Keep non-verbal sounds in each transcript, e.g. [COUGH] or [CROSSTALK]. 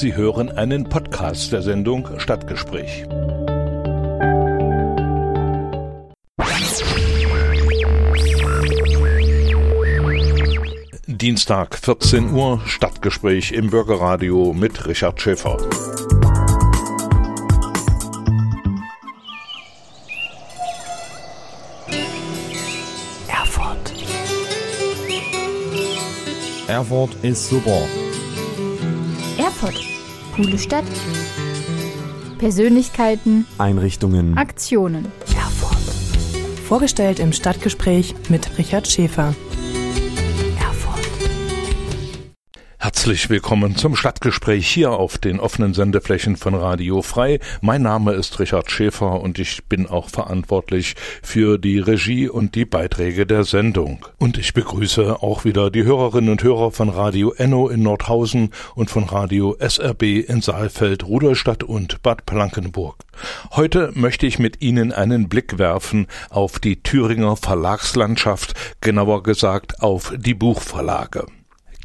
Sie hören einen Podcast der Sendung Stadtgespräch. Dienstag 14 Uhr Stadtgespräch im Bürgerradio mit Richard Schäfer. Erfurt. Erfurt ist super. Coole Stadt. Persönlichkeiten. Einrichtungen. Aktionen. Erfurt. Vorgestellt im Stadtgespräch mit Richard Schäfer. Herzlich willkommen zum Stadtgespräch hier auf den offenen Sendeflächen von Radio Frei. Mein Name ist Richard Schäfer und ich bin auch verantwortlich für die Regie und die Beiträge der Sendung. Und ich begrüße auch wieder die Hörerinnen und Hörer von Radio Enno in Nordhausen und von Radio SRB in Saalfeld, Rudolstadt und Bad Blankenburg. Heute möchte ich mit Ihnen einen Blick werfen auf die Thüringer Verlagslandschaft, genauer gesagt auf die Buchverlage.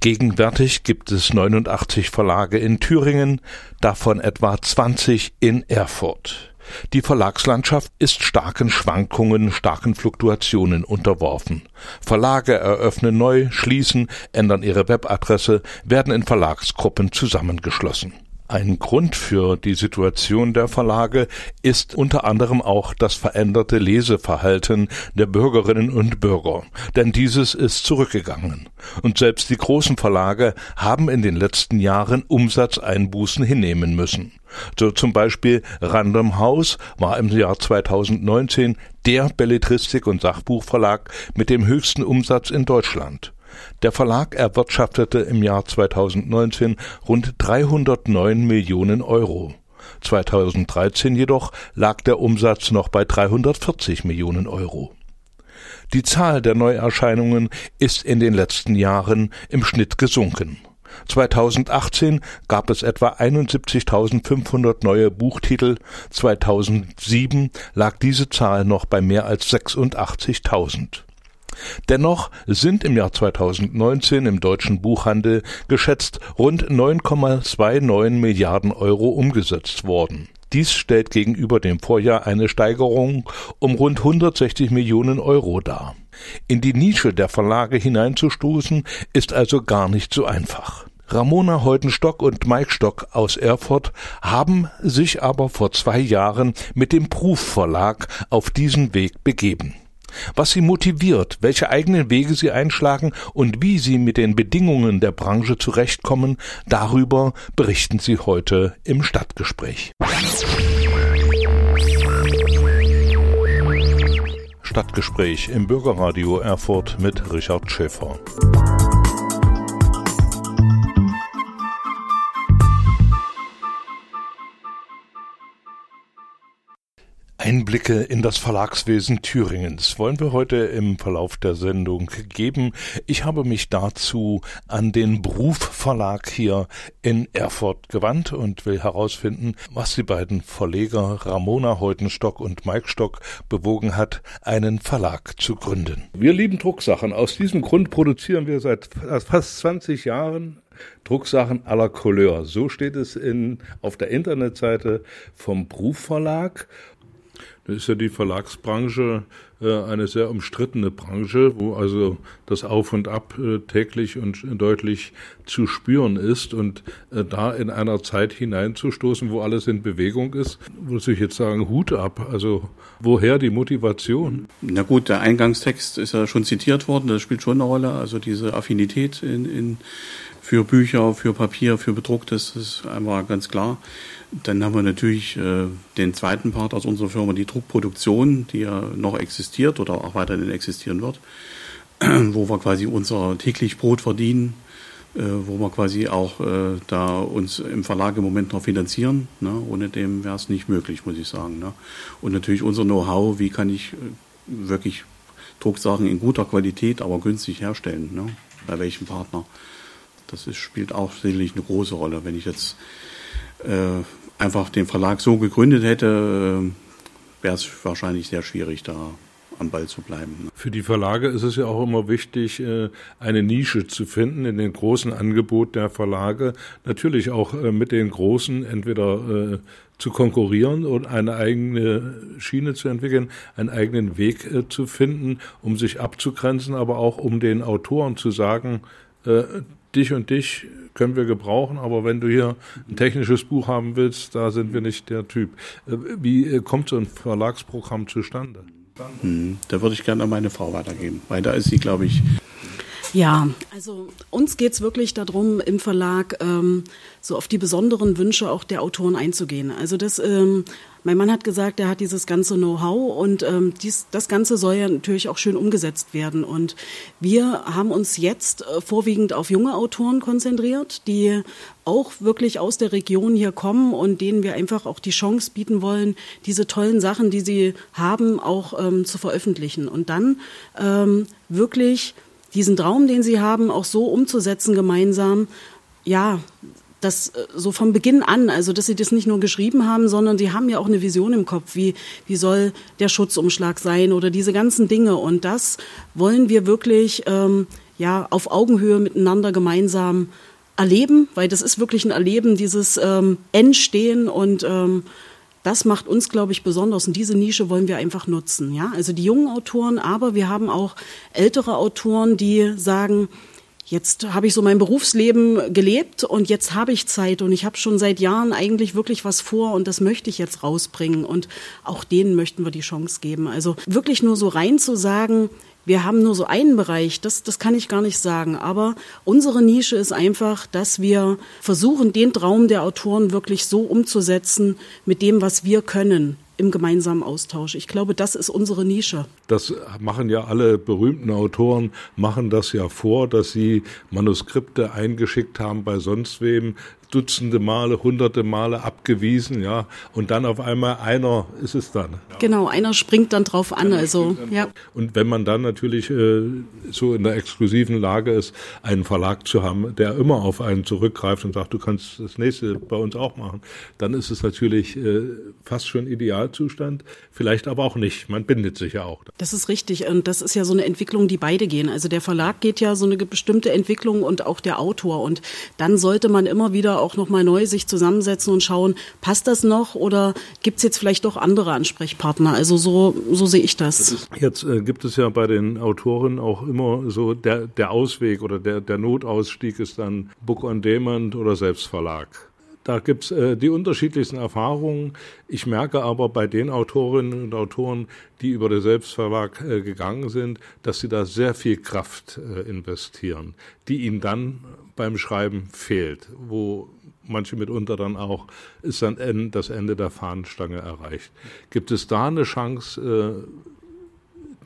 Gegenwärtig gibt es 89 Verlage in Thüringen, davon etwa 20 in Erfurt. Die Verlagslandschaft ist starken Schwankungen, starken Fluktuationen unterworfen. Verlage eröffnen neu, schließen, ändern ihre Webadresse, werden in Verlagsgruppen zusammengeschlossen. Ein Grund für die Situation der Verlage ist unter anderem auch das veränderte Leseverhalten der Bürgerinnen und Bürger, denn dieses ist zurückgegangen. Und selbst die großen Verlage haben in den letzten Jahren Umsatzeinbußen hinnehmen müssen. So zum Beispiel Random House war im Jahr 2019 der Belletristik- und Sachbuchverlag mit dem höchsten Umsatz in Deutschland. Der Verlag erwirtschaftete im Jahr 2019 rund 309 Millionen Euro. 2013 jedoch lag der Umsatz noch bei 340 Millionen Euro. Die Zahl der Neuerscheinungen ist in den letzten Jahren im Schnitt gesunken. 2018 gab es etwa 71.500 neue Buchtitel, 2007 lag diese Zahl noch bei mehr als 86.000. Dennoch sind im Jahr 2019 im deutschen Buchhandel geschätzt rund 9,29 Milliarden Euro umgesetzt worden. Dies stellt gegenüber dem Vorjahr eine Steigerung um rund 160 Millionen Euro dar. In die Nische der Verlage hineinzustoßen ist also gar nicht so einfach. Ramona Heutenstock und Mike Stock aus Erfurt haben sich aber vor zwei Jahren mit dem Proof Verlag auf diesen Weg begeben was sie motiviert, welche eigenen Wege sie einschlagen und wie sie mit den Bedingungen der Branche zurechtkommen, darüber berichten sie heute im Stadtgespräch. Stadtgespräch im Bürgerradio Erfurt mit Richard Schäfer. Einblicke in das Verlagswesen Thüringens wollen wir heute im Verlauf der Sendung geben. Ich habe mich dazu an den Bruf Verlag hier in Erfurt gewandt und will herausfinden, was die beiden Verleger Ramona Heutenstock und Mike Stock bewogen hat, einen Verlag zu gründen. Wir lieben Drucksachen. Aus diesem Grund produzieren wir seit fast 20 Jahren Drucksachen aller Couleur. So steht es in, auf der Internetseite vom Bruf Verlag da ist ja die Verlagsbranche äh, eine sehr umstrittene Branche, wo also das Auf und Ab äh, täglich und deutlich zu spüren ist. Und äh, da in einer Zeit hineinzustoßen, wo alles in Bewegung ist, muss ich jetzt sagen, Hut ab. Also woher die Motivation? Na gut, der Eingangstext ist ja schon zitiert worden, das spielt schon eine Rolle. Also diese Affinität in, in für Bücher, für Papier, für bedrucktes, das ist einfach ganz klar. Dann haben wir natürlich äh, den zweiten Part aus unserer Firma, die Druckproduktion, die ja noch existiert oder auch weiterhin existieren wird, [CLEARS THROAT] wo wir quasi unser täglich Brot verdienen, äh, wo wir quasi auch äh, da uns im Verlag im Moment noch finanzieren. Ne? Ohne dem wäre es nicht möglich, muss ich sagen. Ne? Und natürlich unser Know-how, wie kann ich äh, wirklich Drucksachen in guter Qualität, aber günstig herstellen, ne? bei welchem Partner. Das ist, spielt auch sicherlich eine große Rolle. Wenn ich jetzt äh, einfach den Verlag so gegründet hätte, äh, wäre es wahrscheinlich sehr schwierig, da am Ball zu bleiben. Für die Verlage ist es ja auch immer wichtig, äh, eine Nische zu finden in den großen Angebot der Verlage. Natürlich auch äh, mit den großen entweder äh, zu konkurrieren und eine eigene Schiene zu entwickeln, einen eigenen Weg zu finden, um sich abzugrenzen, aber auch um den Autoren zu sagen, dich und dich können wir gebrauchen, aber wenn du hier ein technisches Buch haben willst, da sind wir nicht der Typ. Wie kommt so ein Verlagsprogramm zustande? Hm, da würde ich gerne an meine Frau weitergeben, weil da ist sie, glaube ich. Ja, also uns geht es wirklich darum, im Verlag ähm, so auf die besonderen Wünsche auch der Autoren einzugehen. Also das, ähm, mein Mann hat gesagt, er hat dieses ganze Know-how und ähm, dies, das Ganze soll ja natürlich auch schön umgesetzt werden. Und wir haben uns jetzt äh, vorwiegend auf junge Autoren konzentriert, die auch wirklich aus der Region hier kommen und denen wir einfach auch die Chance bieten wollen, diese tollen Sachen, die sie haben, auch ähm, zu veröffentlichen. Und dann ähm, wirklich diesen Traum, den sie haben, auch so umzusetzen gemeinsam, ja, das äh, so vom Beginn an, also dass sie das nicht nur geschrieben haben, sondern sie haben ja auch eine Vision im Kopf, wie, wie soll der Schutzumschlag sein oder diese ganzen Dinge. Und das wollen wir wirklich ähm, ja, auf Augenhöhe miteinander gemeinsam erleben, weil das ist wirklich ein Erleben, dieses ähm, Entstehen und ähm, das macht uns, glaube ich, besonders. Und diese Nische wollen wir einfach nutzen. Ja, also die jungen Autoren, aber wir haben auch ältere Autoren, die sagen, jetzt habe ich so mein Berufsleben gelebt und jetzt habe ich Zeit und ich habe schon seit Jahren eigentlich wirklich was vor und das möchte ich jetzt rausbringen und auch denen möchten wir die Chance geben. Also wirklich nur so rein zu sagen, wir haben nur so einen Bereich, das, das kann ich gar nicht sagen. Aber unsere Nische ist einfach, dass wir versuchen, den Traum der Autoren wirklich so umzusetzen mit dem, was wir können im gemeinsamen Austausch. Ich glaube, das ist unsere Nische. Das machen ja alle berühmten Autoren, machen das ja vor, dass sie Manuskripte eingeschickt haben bei sonst wem, Dutzende Male, hunderte Male abgewiesen, ja, und dann auf einmal einer ist es dann. Genau, einer springt dann drauf an, also, ja. Und wenn man dann natürlich äh, so in der exklusiven Lage ist, einen Verlag zu haben, der immer auf einen zurückgreift und sagt, du kannst das nächste bei uns auch machen, dann ist es natürlich äh, fast schon Idealzustand, vielleicht aber auch nicht. Man bindet sich ja auch. Das ist richtig und das ist ja so eine Entwicklung, die beide gehen. Also der Verlag geht ja so eine bestimmte Entwicklung und auch der Autor und dann sollte man immer wieder auch nochmal neu sich zusammensetzen und schauen, passt das noch oder gibt es jetzt vielleicht doch andere Ansprechpartner? Also so, so sehe ich das. Jetzt äh, gibt es ja bei den Autoren auch immer so der, der Ausweg oder der, der Notausstieg ist dann Book on Demand oder Selbstverlag. Da gibt's äh, die unterschiedlichsten Erfahrungen. Ich merke aber bei den Autorinnen und Autoren, die über den Selbstverlag äh, gegangen sind, dass sie da sehr viel Kraft äh, investieren, die ihnen dann beim Schreiben fehlt, wo manche mitunter dann auch ist dann das Ende der Fahnenstange erreicht. Gibt es da eine Chance, äh,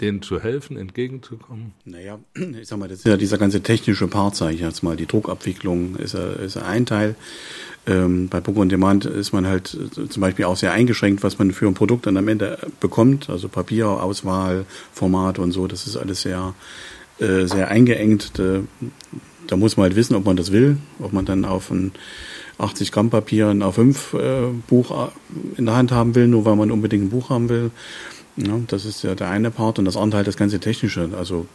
denen zu helfen, entgegenzukommen? Naja, [CLEARS THROAT] ich sag mal, das ist ja dieser ganze technische Part, sage ich jetzt mal. Die Druckabwicklung ist, ist ein Teil. Ähm, bei Book on Demand ist man halt äh, zum Beispiel auch sehr eingeschränkt, was man für ein Produkt dann am Ende bekommt. Also Papierauswahl, Format und so, das ist alles sehr, äh, sehr eingeengt. Da, da muss man halt wissen, ob man das will, ob man dann auf ein 80 Gramm Papier ein A5 äh, Buch äh, in der Hand haben will, nur weil man unbedingt ein Buch haben will. Ja, das ist ja der eine Part und das andere halt das ganze Technische. Also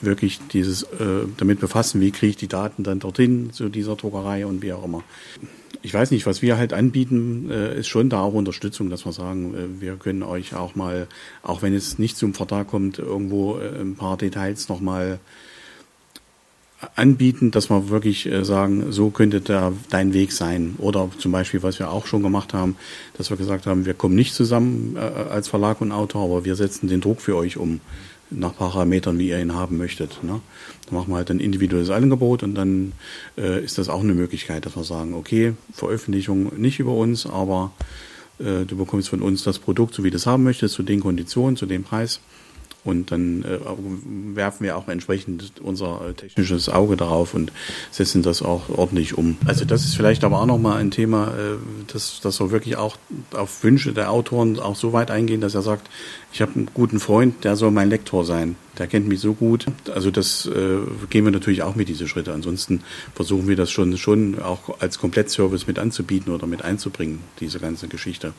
wirklich dieses äh, damit befassen, wie kriege ich die Daten dann dorthin zu dieser Druckerei und wie auch immer. Ich weiß nicht, was wir halt anbieten, äh, ist schon da auch Unterstützung, dass wir sagen, äh, wir können euch auch mal, auch wenn es nicht zum Vertrag kommt, irgendwo äh, ein paar Details nochmal anbieten, dass wir wirklich äh, sagen, so könnte da dein Weg sein. Oder zum Beispiel, was wir auch schon gemacht haben, dass wir gesagt haben, wir kommen nicht zusammen äh, als Verlag und Autor, aber wir setzen den Druck für euch um nach Parametern, wie ihr ihn haben möchtet. Ne? Dann machen wir halt ein individuelles Angebot und dann äh, ist das auch eine Möglichkeit, dass wir sagen, okay, Veröffentlichung nicht über uns, aber äh, du bekommst von uns das Produkt, so wie du es haben möchtest, zu den Konditionen, zu dem Preis. Und dann äh, werfen wir auch entsprechend unser äh, technisches Auge darauf und setzen das auch ordentlich um. Also das ist vielleicht aber auch nochmal ein Thema, äh, dass, dass wir wirklich auch auf Wünsche der Autoren auch so weit eingehen, dass er sagt, ich habe einen guten Freund, der soll mein Lektor sein. Der kennt mich so gut. Also das äh, gehen wir natürlich auch mit diese Schritte. Ansonsten versuchen wir das schon schon auch als Komplettservice mit anzubieten oder mit einzubringen, diese ganze Geschichte.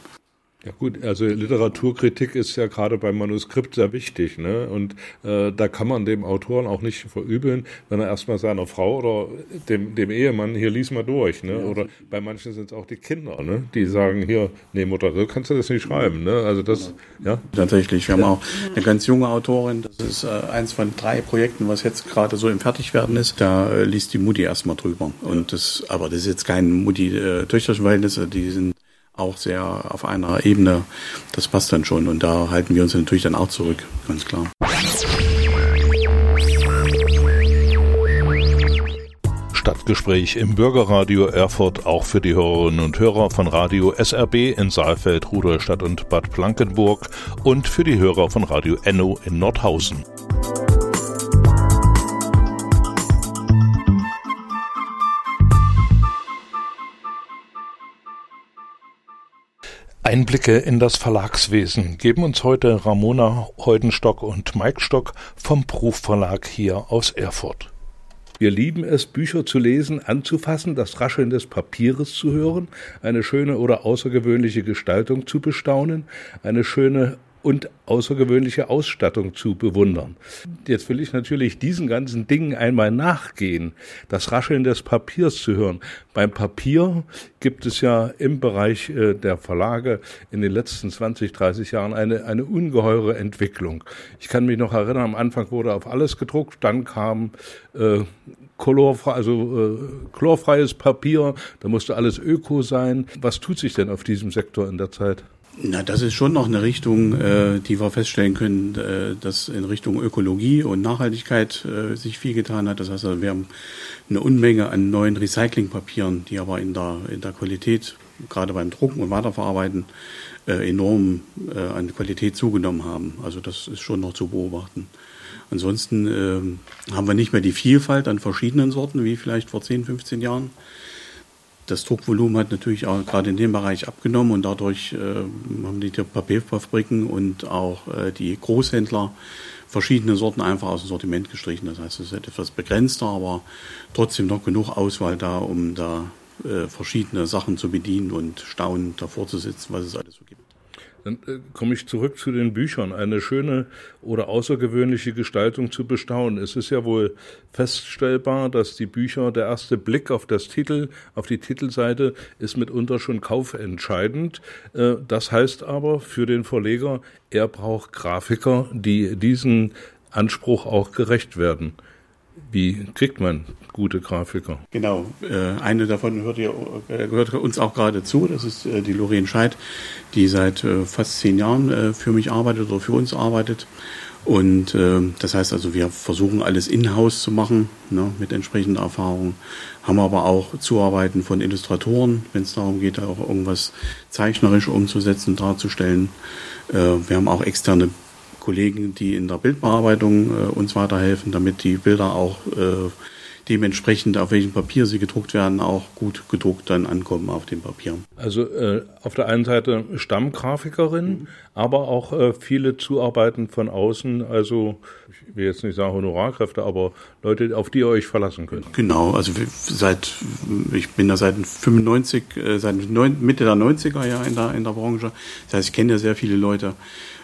Ja gut, also Literaturkritik ist ja gerade beim Manuskript sehr wichtig, ne? Und äh, da kann man dem Autoren auch nicht verübeln, wenn er erstmal seiner Frau oder dem, dem Ehemann hier lies mal durch, ne? Oder bei manchen sind es auch die Kinder, ne? Die sagen hier, nee Mutter, so kannst du das nicht schreiben, ne? Also das, ja. Tatsächlich, wir haben auch eine ganz junge Autorin, das ist äh, eins von drei Projekten, was jetzt gerade so im Fertigwerden ist. Da äh, liest die Mutti erstmal drüber. Und das, aber das ist jetzt kein Mutti-Töchterchen-Verhältnis, äh, die sind auch sehr auf einer Ebene. Das passt dann schon und da halten wir uns natürlich dann auch zurück, ganz klar. Stadtgespräch im Bürgerradio Erfurt auch für die Hörerinnen und Hörer von Radio SRB in Saalfeld, Rudolstadt und Bad Blankenburg und für die Hörer von Radio Enno in Nordhausen. Einblicke in das Verlagswesen geben uns heute Ramona Heudenstock und Mike Stock vom Proof Verlag hier aus Erfurt. Wir lieben es, Bücher zu lesen, anzufassen, das Rascheln des Papieres zu hören, eine schöne oder außergewöhnliche Gestaltung zu bestaunen, eine schöne und außergewöhnliche Ausstattung zu bewundern. Jetzt will ich natürlich diesen ganzen Dingen einmal nachgehen, das Rascheln des Papiers zu hören. Beim Papier gibt es ja im Bereich äh, der Verlage in den letzten 20, 30 Jahren eine, eine ungeheure Entwicklung. Ich kann mich noch erinnern, am Anfang wurde auf alles gedruckt, dann kam äh, Colorfrei, also äh, chlorfreies Papier, da musste alles Öko sein. Was tut sich denn auf diesem Sektor in der Zeit? Na, das ist schon noch eine Richtung, äh, die wir feststellen können, äh, dass in Richtung Ökologie und Nachhaltigkeit äh, sich viel getan hat. Das heißt, also, wir haben eine Unmenge an neuen Recyclingpapieren, die aber in der, in der Qualität, gerade beim Drucken und Weiterverarbeiten, äh, enorm äh, an Qualität zugenommen haben. Also das ist schon noch zu beobachten. Ansonsten äh, haben wir nicht mehr die Vielfalt an verschiedenen Sorten wie vielleicht vor 10, 15 Jahren das Druckvolumen hat natürlich auch gerade in dem Bereich abgenommen und dadurch äh, haben die Papierfabriken und auch äh, die Großhändler verschiedene Sorten einfach aus dem Sortiment gestrichen. Das heißt, es ist etwas begrenzter, aber trotzdem noch genug Auswahl da, um da äh, verschiedene Sachen zu bedienen und staunend davor zu sitzen, was es alles so gibt. Dann äh, komme ich zurück zu den Büchern. Eine schöne oder außergewöhnliche Gestaltung zu bestaunen. Es ist ja wohl feststellbar, dass die Bücher, der erste Blick auf das Titel, auf die Titelseite, ist mitunter schon kaufentscheidend. Äh, das heißt aber für den Verleger, er braucht Grafiker, die diesen Anspruch auch gerecht werden. Wie kriegt man gute Grafiker? Genau, äh, eine davon hört, ihr, äh, gehört uns auch gerade zu. Das ist äh, die Lorien Scheid, die seit fast zehn Jahren für mich arbeitet oder für uns arbeitet. Und das heißt also, wir versuchen alles in-house zu machen, ne, mit entsprechender Erfahrung, haben aber auch Zuarbeiten von Illustratoren, wenn es darum geht, auch irgendwas zeichnerisch umzusetzen, darzustellen. Wir haben auch externe Kollegen, die in der Bildbearbeitung äh, uns weiterhelfen, damit die Bilder auch äh, dementsprechend, auf welchem Papier sie gedruckt werden, auch gut gedruckt dann ankommen auf dem Papier. Also äh, auf der einen Seite Stammgrafikerin, mhm. aber auch äh, viele Zuarbeiten von außen, also ich will jetzt nicht sagen Honorarkräfte, aber Leute, auf die ihr euch verlassen könnt. Genau, also seit, ich bin da seit 95, äh, seit Mitte der 90er Jahre in der, in der Branche. Das heißt, ich kenne ja sehr viele Leute.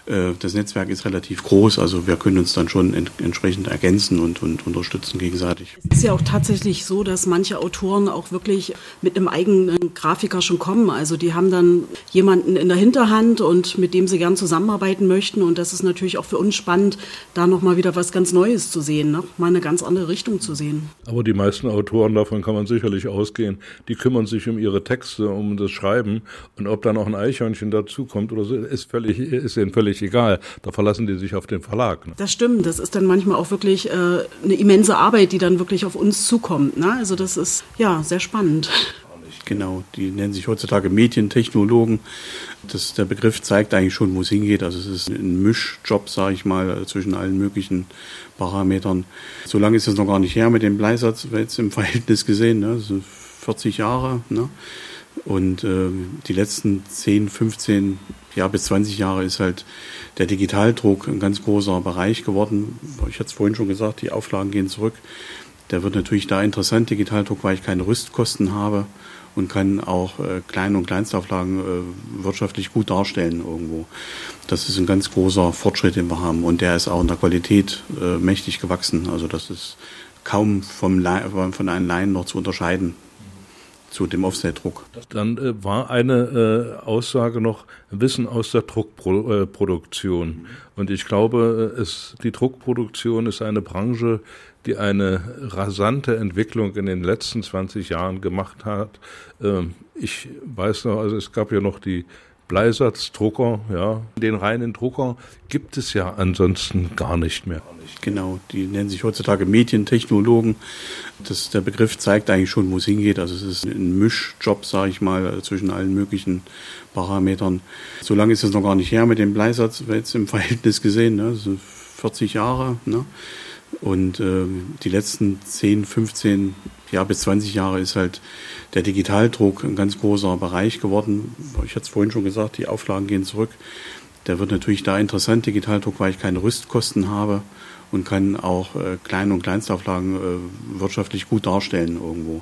Äh, das Netzwerk ist relativ groß, also wir können uns dann schon ent entsprechend ergänzen und, und unterstützen gegenseitig. Es ist ja auch tatsächlich so, dass manche Autoren auch wirklich mit einem eigenen Grafiker schon kommen. Also die haben dann jemanden in der Hinterhand und mit dem sie gern zusammenarbeiten möchten. Und das ist natürlich auch für uns spannend, da nochmal wieder was ganz Neues zu sehen, ne? mal eine ganz andere Richtung zu sehen. Aber die meisten Autoren, davon kann man sicherlich ausgehen, die kümmern sich um ihre Texte, um das Schreiben. Und ob da noch ein Eichhörnchen dazukommt oder so, ist völlig, ist ihnen völlig völlig egal. Da verlassen die sich auf den Verlag. Ne? Das stimmt. Das ist dann manchmal auch wirklich äh, eine immense Arbeit, die dann wirklich auf uns zukommt. Ne? Also das ist ja sehr spannend. Genau, die nennen sich heutzutage Medientechnologen. Das, der Begriff zeigt eigentlich schon, wo es hingeht. Also es ist ein Mischjob, sage ich mal, zwischen allen möglichen Parametern. So lange ist es noch gar nicht her mit dem Bleisatz, jetzt im [LAUGHS] Verhältnis gesehen, ne? Also 40 Jahre. Ne? Und äh, die letzten 10, 15 ja, bis 20 Jahre ist halt der Digitaldruck ein ganz großer Bereich geworden. Ich hatte es vorhin schon gesagt, die Auflagen gehen zurück. Der wird natürlich da interessant, Digitaldruck, weil ich keine Rüstkosten habe und kann auch äh, Klein- und Kleinstauflagen äh, wirtschaftlich gut darstellen irgendwo. Das ist ein ganz großer Fortschritt, den wir haben. Und der ist auch in der Qualität äh, mächtig gewachsen. Also das ist kaum vom von einem Laien noch zu unterscheiden zu dem Offsetdruck. Dann äh, war eine äh, Aussage noch Wissen aus der Druckproduktion. Äh, und ich glaube, es, die Druckproduktion ist eine Branche, die eine rasante Entwicklung in den letzten 20 Jahren gemacht hat. Ähm, ich weiß noch, also es gab ja noch die Bleisatzdrucker, ja. Den reinen Drucker gibt es ja ansonsten gar nicht mehr. Genau, die nennen sich heutzutage Medientechnologen. Das, der Begriff zeigt eigentlich schon, wo es hingeht. Also es ist ein Mischjob, sage ich mal, zwischen allen möglichen Parametern. So lange ist es noch gar nicht her mit dem Bleisatz, jetzt im [LAUGHS] Verhältnis gesehen, ne? Sind 40 Jahre. Ne? Und äh, die letzten 10, 15 ja, bis 20 Jahre ist halt der Digitaldruck ein ganz großer Bereich geworden. Ich hatte es vorhin schon gesagt, die Auflagen gehen zurück. Der wird natürlich da interessant, Digitaldruck, weil ich keine Rüstkosten habe und kann auch äh, Klein- und Kleinstauflagen äh, wirtschaftlich gut darstellen irgendwo.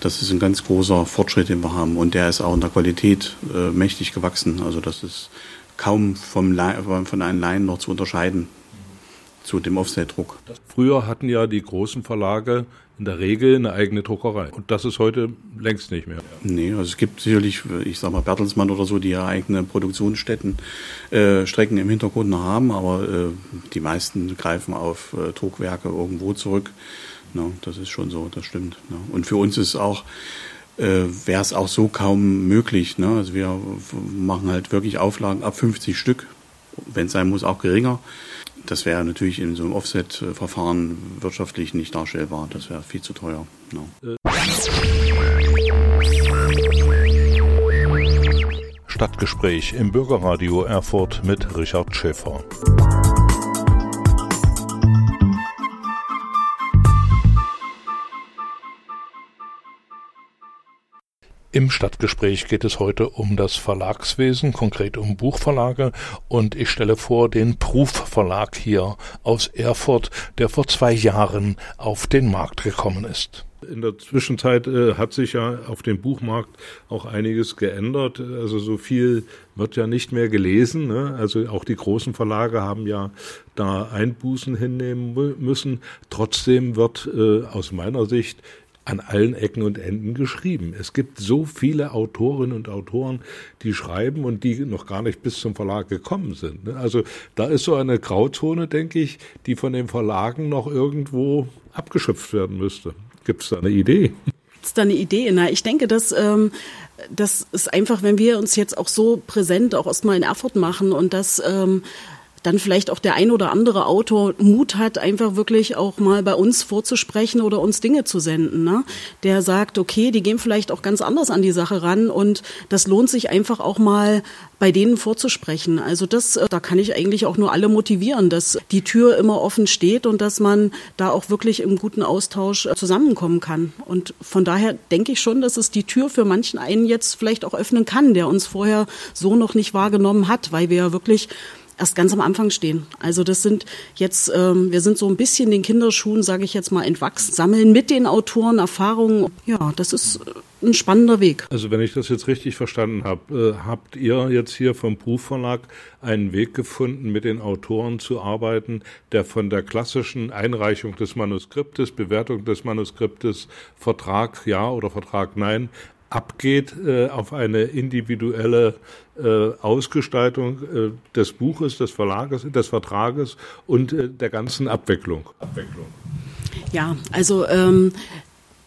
Das ist ein ganz großer Fortschritt, den wir haben. Und der ist auch in der Qualität äh, mächtig gewachsen. Also das ist kaum vom von einem Laien noch zu unterscheiden zu dem Offsetdruck. Früher hatten ja die großen Verlage in der Regel eine eigene Druckerei. Und das ist heute längst nicht mehr. Nee, also es gibt sicherlich, ich sag mal, Bertelsmann oder so, die ja eigene Produktionsstätten, äh, Strecken im Hintergrund noch haben, aber äh, die meisten greifen auf äh, Druckwerke irgendwo zurück. No, das ist schon so, das stimmt. No. Und für uns ist auch, äh, wäre es auch so kaum möglich. Ne? Also wir machen halt wirklich Auflagen ab 50 Stück, wenn es sein muss, auch geringer das wäre natürlich in so einem Offset-Verfahren wirtschaftlich nicht darstellbar. Das wäre viel zu teuer. No. Stadtgespräch im Bürgerradio Erfurt mit Richard Schäfer. Im Stadtgespräch geht es heute um das Verlagswesen, konkret um Buchverlage und ich stelle vor den Proof Verlag hier aus Erfurt, der vor zwei Jahren auf den Markt gekommen ist. In der Zwischenzeit äh, hat sich ja auf dem Buchmarkt auch einiges geändert. Also so viel wird ja nicht mehr gelesen. Ne? Also auch die großen Verlage haben ja da Einbußen hinnehmen müssen. Trotzdem wird äh, aus meiner Sicht an allen Ecken und Enden geschrieben. Es gibt so viele Autorinnen und Autoren, die schreiben und die noch gar nicht bis zum Verlag gekommen sind. Ne? Also da ist so eine Grauzone, denke ich, die von den Verlagen noch irgendwo abgeschöpft werden müsste. Gibt es da eine Idee? Gibt es da eine Idee? Na, ich denke, dass ähm, das ist einfach, wenn wir uns jetzt auch so präsent auch erstmal in Erfurt machen und das ähm, dann vielleicht auch der ein oder andere Autor Mut hat, einfach wirklich auch mal bei uns vorzusprechen oder uns Dinge zu senden. Ne? Der sagt, okay, die gehen vielleicht auch ganz anders an die Sache ran und das lohnt sich einfach auch mal bei denen vorzusprechen. Also das, äh, da kann ich eigentlich auch nur alle motivieren, dass die Tür immer offen steht und dass man da auch wirklich im guten Austausch äh, zusammenkommen kann. Und von daher denke ich schon, dass es die Tür für manchen einen jetzt vielleicht auch öffnen kann, der uns vorher so noch nicht wahrgenommen hat, weil wir ja wirklich erst ganz am Anfang stehen. Also das sind jetzt, ähm, wir sind so ein bisschen den Kinderschuhen, sage ich jetzt mal, entwachsen, sammeln mit den Autoren Erfahrungen. Ja, das ist äh, ein spannender Weg. Also wenn ich das jetzt richtig verstanden habe, äh, habt ihr jetzt hier vom Buchverlag einen Weg gefunden, mit den Autoren zu arbeiten, der von der klassischen Einreichung des Manuskriptes, Bewertung des Manuskriptes, Vertrag ja oder Vertrag nein, abgeht äh, auf eine individuelle äh, Ausgestaltung äh, des Buches, des Verlages, des Vertrages und äh, der ganzen Abwicklung. Abwicklung. Ja, also ähm,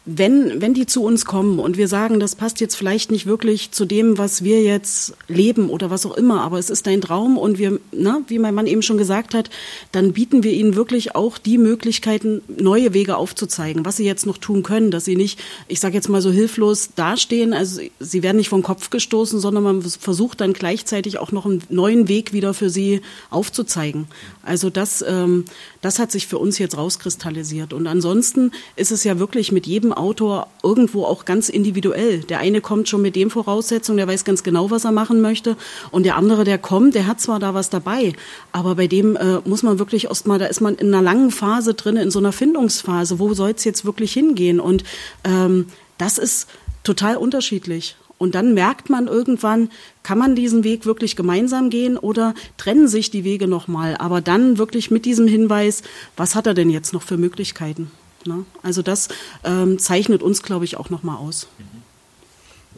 wenn, wenn die zu uns kommen und wir sagen, das passt jetzt vielleicht nicht wirklich zu dem, was wir jetzt leben oder was auch immer, aber es ist dein Traum und wir, na, wie mein Mann eben schon gesagt hat, dann bieten wir ihnen wirklich auch die Möglichkeiten, neue Wege aufzuzeigen, was sie jetzt noch tun können, dass sie nicht, ich sage jetzt mal so hilflos dastehen, also sie werden nicht vom Kopf gestoßen, sondern man versucht dann gleichzeitig auch noch einen neuen Weg wieder für sie aufzuzeigen. Also das, ähm, das hat sich für uns jetzt rauskristallisiert. Und ansonsten ist es ja wirklich mit jedem Autor irgendwo auch ganz individuell. Der eine kommt schon mit dem Voraussetzungen, der weiß ganz genau, was er machen möchte. Und der andere, der kommt, der hat zwar da was dabei, aber bei dem äh, muss man wirklich erstmal, da ist man in einer langen Phase drin, in so einer Findungsphase. Wo soll es jetzt wirklich hingehen? Und ähm, das ist total unterschiedlich. Und dann merkt man irgendwann, kann man diesen Weg wirklich gemeinsam gehen oder trennen sich die Wege nochmal? Aber dann wirklich mit diesem Hinweis, was hat er denn jetzt noch für Möglichkeiten? Ne? Also das ähm, zeichnet uns, glaube ich, auch nochmal aus.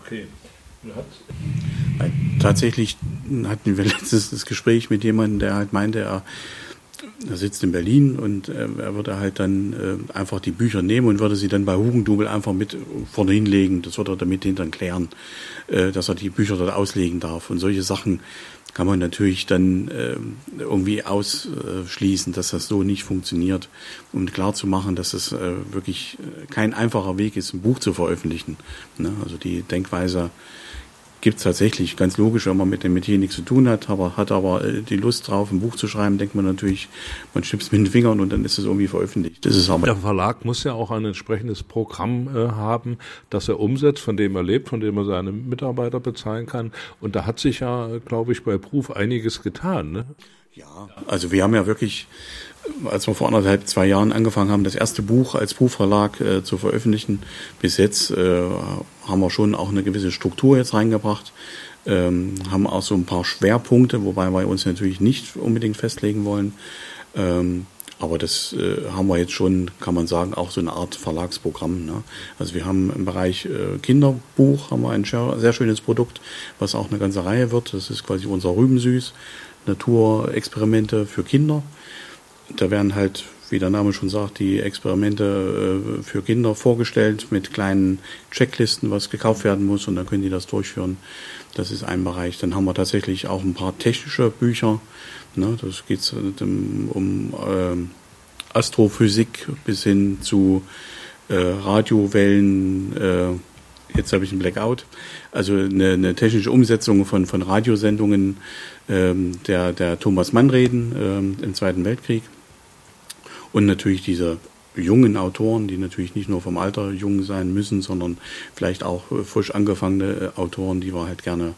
Okay. Tatsächlich hatten wir [LAUGHS] letztes das Gespräch mit jemandem, der halt meinte, er er sitzt in Berlin und äh, er würde halt dann äh, einfach die Bücher nehmen und würde sie dann bei Hugendubel einfach mit vorne hinlegen. Das würde er damit hintern klären, äh, dass er die Bücher dort auslegen darf. Und solche Sachen kann man natürlich dann äh, irgendwie ausschließen, dass das so nicht funktioniert, um klar zu machen, dass es äh, wirklich kein einfacher Weg ist, ein Buch zu veröffentlichen. Ne? Also die Denkweise gibt es tatsächlich, ganz logisch, wenn man mit dem Metier nichts zu tun hat, aber hat aber äh, die Lust drauf, ein Buch zu schreiben, denkt man natürlich, man schnippst mit den Fingern und dann ist es irgendwie veröffentlicht. Das ist aber Der Verlag muss ja auch ein entsprechendes Programm äh, haben, das er umsetzt, von dem er lebt, von dem er seine Mitarbeiter bezahlen kann. Und da hat sich ja, glaube ich, bei Proof einiges getan. Ne? Ja, also wir haben ja wirklich als wir vor anderthalb, zwei Jahren angefangen haben, das erste Buch als Buchverlag äh, zu veröffentlichen, bis jetzt äh, haben wir schon auch eine gewisse Struktur jetzt reingebracht, ähm, haben auch so ein paar Schwerpunkte, wobei wir uns natürlich nicht unbedingt festlegen wollen. Ähm, aber das äh, haben wir jetzt schon, kann man sagen, auch so eine Art Verlagsprogramm. Ne? Also wir haben im Bereich äh, Kinderbuch haben wir ein sehr schönes Produkt, was auch eine ganze Reihe wird. Das ist quasi unser Rübensüß, Naturexperimente für Kinder da werden halt, wie der Name schon sagt, die Experimente äh, für Kinder vorgestellt mit kleinen Checklisten, was gekauft werden muss und dann können die das durchführen. Das ist ein Bereich. Dann haben wir tatsächlich auch ein paar technische Bücher. Ne, das geht um, um äh, Astrophysik bis hin zu äh, Radiowellen. Jetzt habe ich einen Blackout. Also eine, eine technische Umsetzung von, von Radiosendungen ähm, der, der Thomas Mann-Reden ähm, im Zweiten Weltkrieg. Und natürlich diese jungen Autoren, die natürlich nicht nur vom Alter jung sein müssen, sondern vielleicht auch äh, frisch angefangene äh, Autoren, die wir halt gerne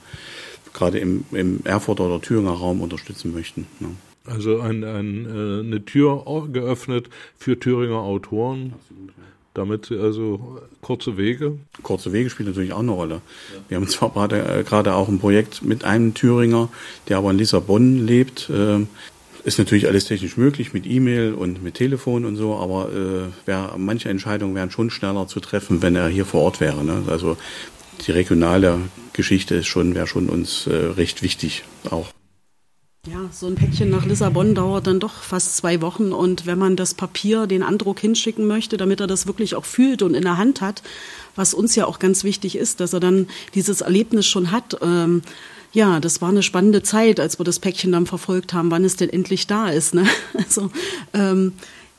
gerade im, im Erfurter oder Thüringer Raum unterstützen möchten. Ne? Also ein, ein, äh, eine Tür geöffnet für Thüringer Autoren. Absolut, Damit also kurze Wege. Kurze Wege spielt natürlich auch eine Rolle. Ja. Wir haben zwar gerade, gerade auch ein Projekt mit einem Thüringer, der aber in Lissabon lebt, ist natürlich alles technisch möglich mit E-Mail und mit Telefon und so, aber äh, wär, manche Entscheidungen wären schon schneller zu treffen, wenn er hier vor Ort wäre. Ne? Also die regionale Geschichte ist schon, wäre schon uns äh, recht wichtig auch. Ja, so ein Päckchen nach Lissabon dauert dann doch fast zwei Wochen und wenn man das Papier, den Andruck hinschicken möchte, damit er das wirklich auch fühlt und in der Hand hat, was uns ja auch ganz wichtig ist, dass er dann dieses Erlebnis schon hat. Ähm, ja, das war eine spannende Zeit, als wir das Päckchen dann verfolgt haben, wann es denn endlich da ist. Ne? [LAUGHS] Also ähm,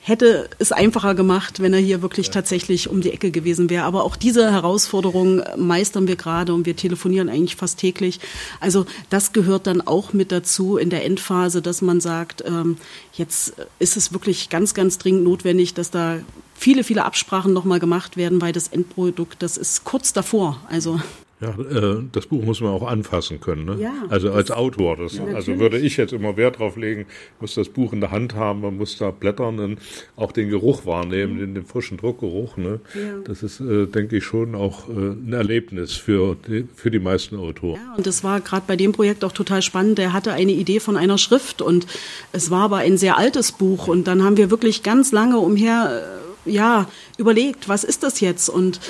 hätte es einfacher gemacht, wenn er hier wirklich ja. tatsächlich um die Ecke gewesen wäre. Aber auch diese Herausforderung meistern wir gerade und wir telefonieren eigentlich fast täglich. Also das gehört dann auch mit dazu in der Endphase, dass man sagt, ähm, jetzt ist es wirklich ganz, ganz dringend notwendig, dass da viele, viele Absprachen nochmal gemacht werden, weil das Endprodukt, das ist kurz davor. Also ja, äh, das Buch muss man auch anfassen können. Ne? Ja, also als Autor. Das, ja, also würde ich jetzt immer Wert drauf legen, muss das Buch in der Hand haben, man muss da blättern und auch den Geruch wahrnehmen, mhm. den, den, frischen Druckgeruch. Ne? Ja. Das ist, äh, denke ich, schon auch äh, ein Erlebnis für die, für die meisten Autoren. Ja, und das war gerade bei dem Projekt auch total spannend. Der hatte eine Idee von einer Schrift und es war aber ein sehr altes Buch und dann haben wir wirklich ganz lange umher äh, ja, überlegt, was ist das jetzt? Und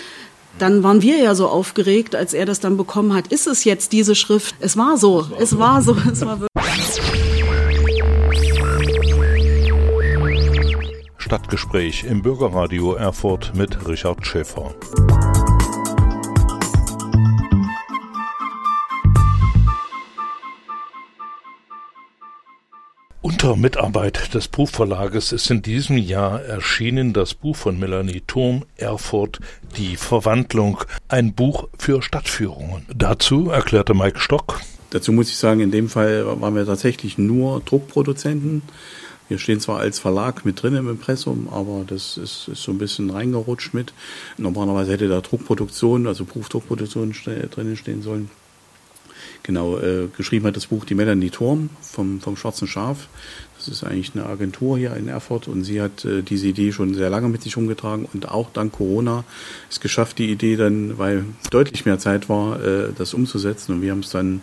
dann waren wir ja so aufgeregt, als er das dann bekommen hat. Ist es jetzt diese Schrift? Es war so. Es war so. Es war Stadtgespräch im Bürgerradio Erfurt mit Richard Schäfer. Unter Mitarbeit des Buchverlages ist in diesem Jahr erschienen das Buch von Melanie Thurm, Erfurt, Die Verwandlung, ein Buch für Stadtführungen. Dazu erklärte Mike Stock. Dazu muss ich sagen, in dem Fall waren wir tatsächlich nur Druckproduzenten. Wir stehen zwar als Verlag mit drin im Impressum, aber das ist, ist so ein bisschen reingerutscht mit. Normalerweise hätte da Druckproduktion, also Buchdruckproduktion drinnen stehen sollen. Genau, äh, geschrieben hat das Buch die Melanie Turm vom, vom Schwarzen Schaf. Das ist eigentlich eine Agentur hier in Erfurt und sie hat äh, diese Idee schon sehr lange mit sich umgetragen und auch dank Corona es geschafft, die Idee dann, weil deutlich mehr Zeit war, äh, das umzusetzen und wir haben es dann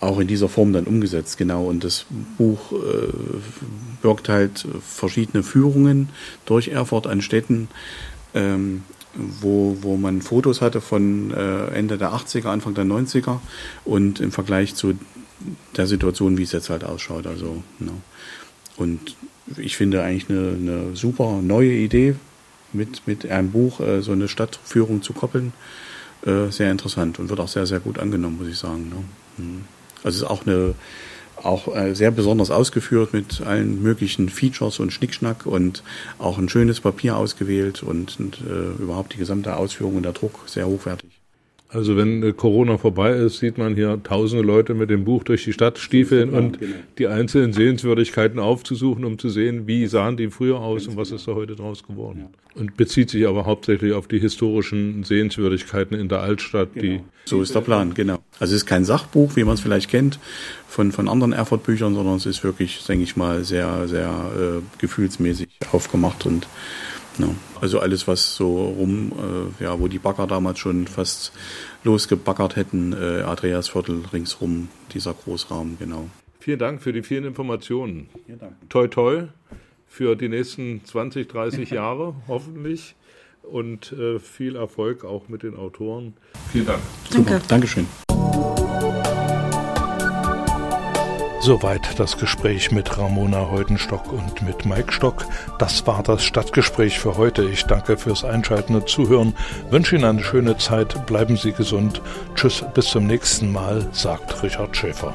auch in dieser Form dann umgesetzt, genau. Und das Buch äh, birgt halt verschiedene Führungen durch Erfurt an Städten, ähm, wo, wo man Fotos hatte von äh, Ende der 80er, Anfang der 90er und im Vergleich zu der Situation, wie es jetzt halt ausschaut. Also, no. Und ich finde eigentlich eine, eine super neue Idee, mit, mit einem Buch äh, so eine Stadtführung zu koppeln. Äh, sehr interessant und wird auch sehr, sehr gut angenommen, muss ich sagen. Ne? Hm. Also es ist auch eine auch äh, sehr besonders ausgeführt mit allen möglichen Features und Schnickschnack und auch ein schönes Papier ausgewählt und, und äh, überhaupt die gesamte Ausführung und der Druck sehr hochwertig. Also wenn äh, Corona vorbei ist, sieht man hier tausende Leute mit dem Buch durch die Stadt stiefeln und genau. die einzelnen Sehenswürdigkeiten aufzusuchen, um zu sehen, wie sahen die früher aus Ganz und was genau. ist da heute draus geworden. Ja. Und bezieht sich aber hauptsächlich auf die historischen Sehenswürdigkeiten in der Altstadt. Genau. Die so ist der Plan, genau. Also es ist kein Sachbuch, wie man es vielleicht kennt von, von anderen Erfurt-Büchern, sondern es ist wirklich, denke ich mal, sehr, sehr äh, gefühlsmäßig aufgemacht und ja. Also alles, was so rum, äh, ja, wo die Bagger damals schon fast losgebaggert hätten, äh, Andreasviertel ringsrum, dieser Großraum, genau. Vielen Dank für die vielen Informationen. Vielen Dank. Toi, toi für die nächsten 20, 30 [LAUGHS] Jahre, hoffentlich. Und äh, viel Erfolg auch mit den Autoren. Vielen Dank. Danke. Dankeschön. Soweit das Gespräch mit Ramona Heutenstock und mit Mike Stock. Das war das Stadtgespräch für heute. Ich danke fürs Einschalten und Zuhören, wünsche Ihnen eine schöne Zeit, bleiben Sie gesund. Tschüss, bis zum nächsten Mal, sagt Richard Schäfer.